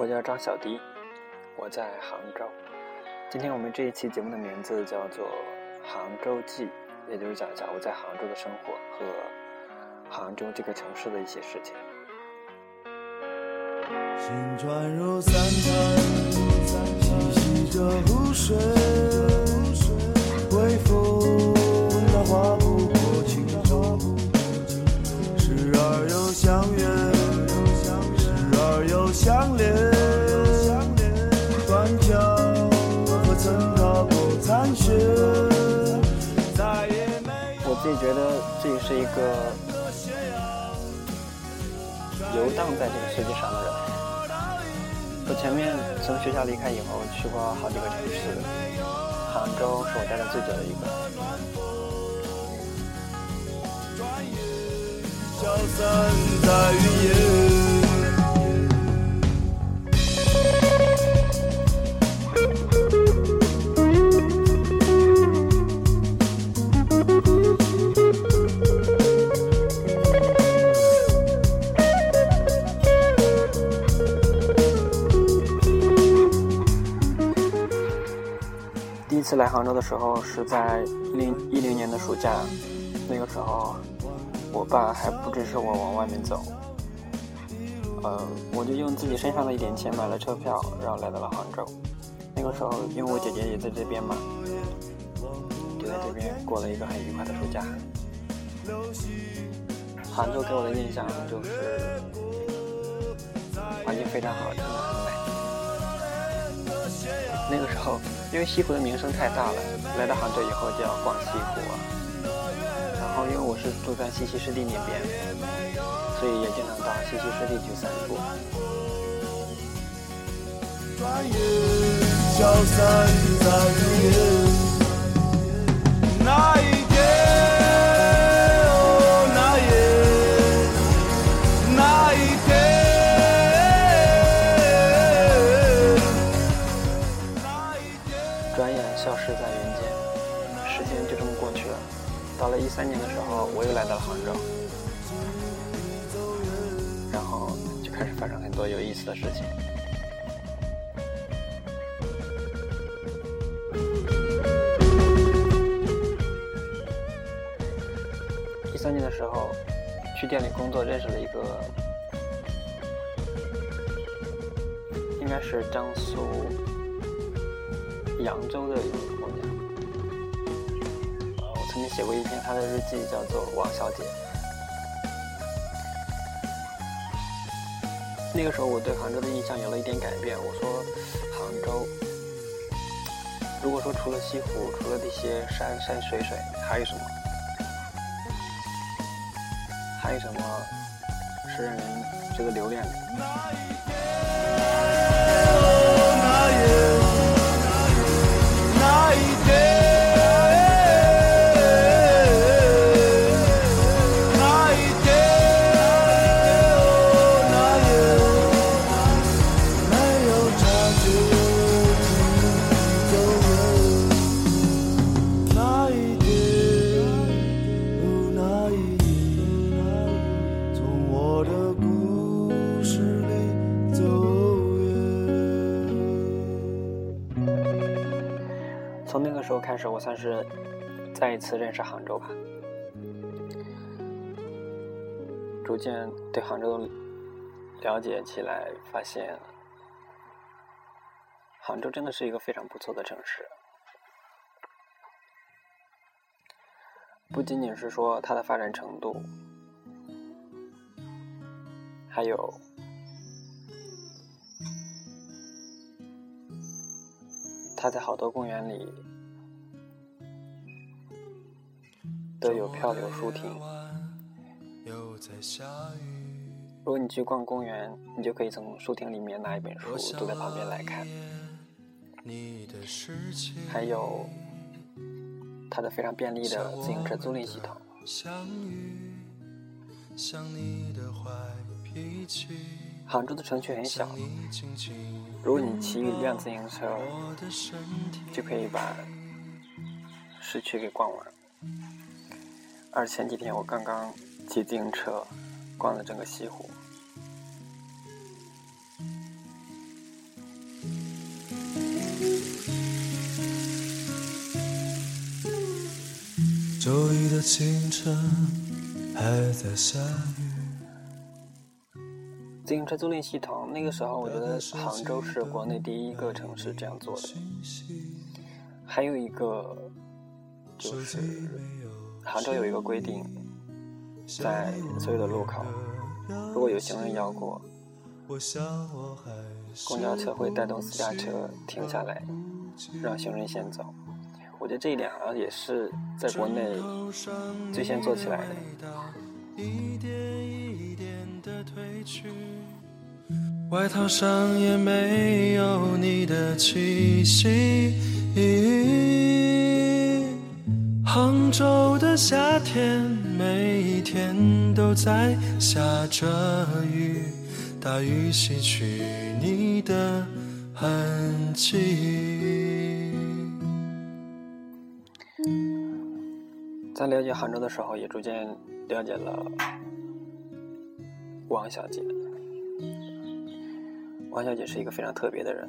我叫张小迪，我在杭州。今天我们这一期节目的名字叫做《杭州记》，也就是讲一下我在杭州的生活和杭州这个城市的一些事情。行船入三潭，细细着湖水，个游荡在这个世界上的人。我前面从学校离开以后，去过好几个城市，杭州是我待的最久的一个。消散在云次来杭州的时候是在零一零年的暑假，那个时候我爸还不支持我往外面走，呃，我就用自己身上的一点钱买了车票，然后来到了杭州。那个时候因为我姐姐也在这边嘛，就在这边过了一个很愉快的暑假。杭州给我的印象就是环境非常好，真的。那个时候，因为西湖的名声太大了，来到杭州以后就要逛西湖啊。然后因为我是住在西溪湿地那边，所以也经常到西溪湿地去散步。转眼消散在。那一时间就这么过去了。到了一三年的时候，我又来到了杭州，然后就开始发生很多有意思的事情。一三年的时候，去店里工作，认识了一个，应该是江苏扬州的一个姑娘。曾经写过一篇她的日记，叫做《王小姐》。那个时候我对杭州的印象有了一点改变。我说，杭州，如果说除了西湖，除了这些山山水水，还有什么？还有什么是让人值得留恋的？时候，我算是再一次认识杭州吧，逐渐对杭州了解起来，发现杭州真的是一个非常不错的城市。不仅仅是说它的发展程度，还有它在好多公园里都有漂流书亭。如果你去逛公园，你就可以从书亭里面拿一本书坐在旁边来看。还有它的非常便利的自行车租赁系统。杭州的城区很小，如果你骑一辆自行车，就可以把市区给逛完。而前几天我刚刚骑自行车逛了整个西湖。周一的清晨还在下雨自行车租赁系统那个时候我觉得杭州是国内第一个城市这样做的。还有一个就是杭州有一个规定，在所有的路口，如果有行人要过，公交车会带动私家车停下来，让行人先走。我觉得这一点好像也是在国内最先做起来的。外套上也没有你的气息。杭州的夏天，每一天都在下着雨，大雨洗去你的痕迹。在了解杭州的时候，也逐渐了解了王小姐。王小姐是一个非常特别的人。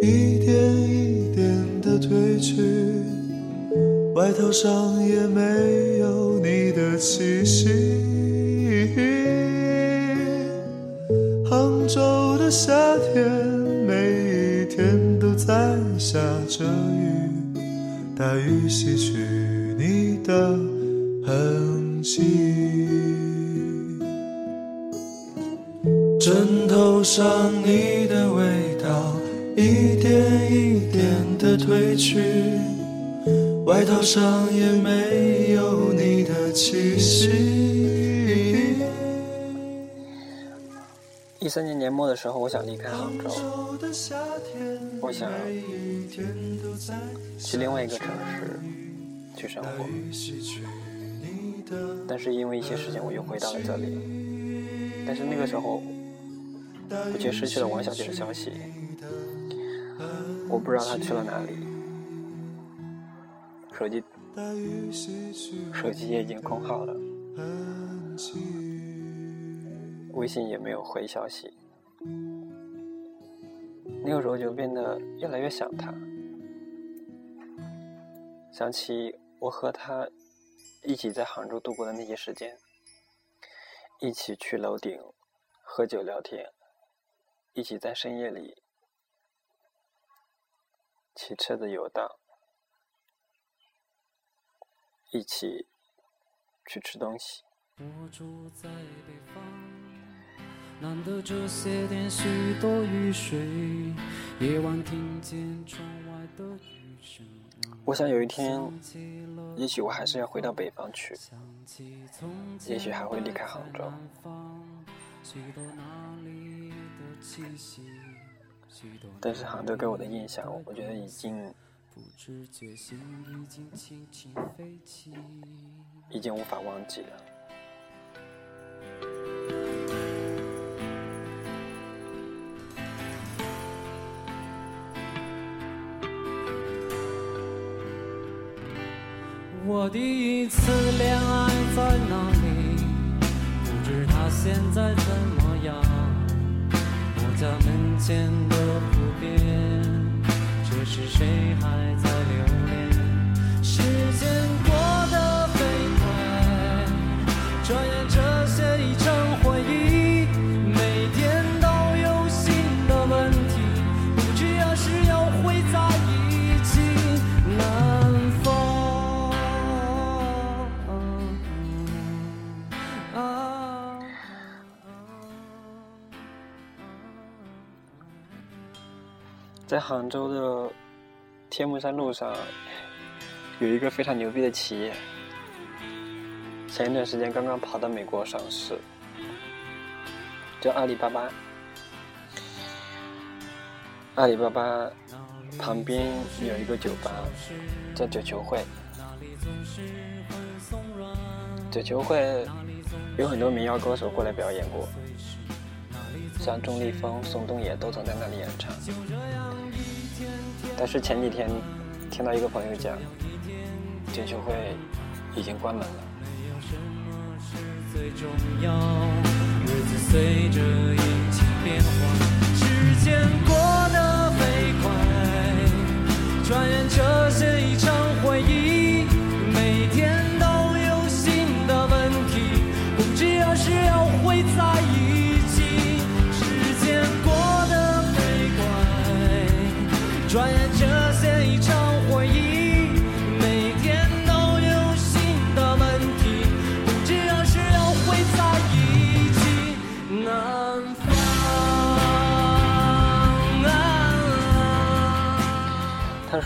一点一点的褪去，外套上也没有你的气息。杭州的夏天。每一天都在下着雨，大雨洗去你的痕迹。枕头上你的味道一点一点的褪去，外套上也没有你的气息。一三年年末的时候，我想离开杭州。我想去另外一个城市去生活，但是因为一些事情，我又回到了这里。但是那个时候，我却失去了王小姐的消息，我不知道她去了哪里，手机手机也已经空号了，微信也没有回消息。那个时候就变得越来越想他，想起我和他一起在杭州度过的那些时间，一起去楼顶喝酒聊天，一起在深夜里骑车子游荡，一起去吃东西。我住在北方。难得这些天许多雨水，夜晚听见窗外的雨声。我想有一天，也许我还是要回到北方去，也许还会离开杭州。但是杭州给我的印象，我觉得已经已经无法忘记了。我第一次恋爱在哪里？不知他现在怎么样？我家门前是谁还在留恋？时间过得飞快，转眼这些已成回忆。每天都有新的问题，不知何时又会在一起。南方。在杭州的天目山路上，有一个非常牛逼的企业，前一段时间刚刚跑到美国上市，叫阿里巴巴。阿里巴巴旁边有一个酒吧，叫九球会。九球会有很多民谣歌手过来表演过，像钟立风、宋冬野都曾在那里演唱。但是前几天听到一个朋友讲，进修会已经关门了。日子随着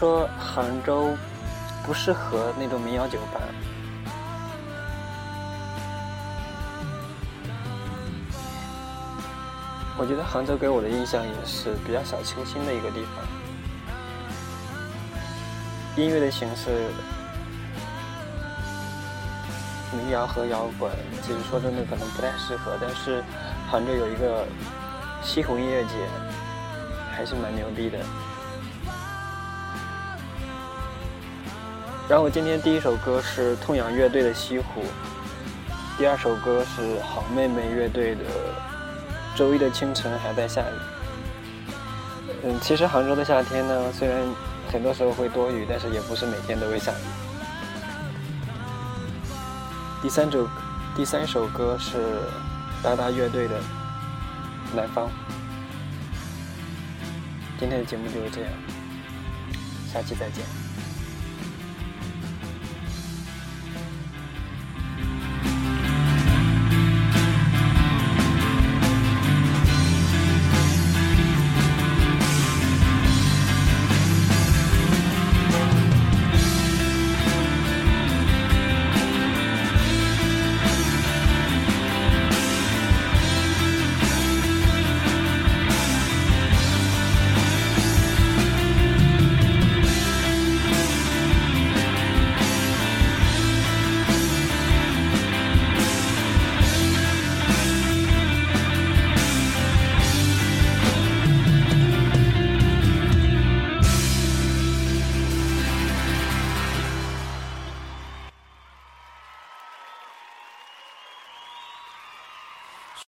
说：“杭州不适合那种民谣酒吧。我觉得杭州给我的印象也是比较小清新的一个地方。音乐的形式，民谣和摇滚，其实说真的可能不太适合。但是杭州有一个西湖音乐节，还是蛮牛逼的。”然后今天第一首歌是痛仰乐队的《西湖》，第二首歌是好妹妹乐队的《周一的清晨还在下雨》。嗯，其实杭州的夏天呢，虽然很多时候会多雨，但是也不是每天都会下雨。第三首第三首歌是达达乐队的《南方》。今天的节目就是这样，下期再见。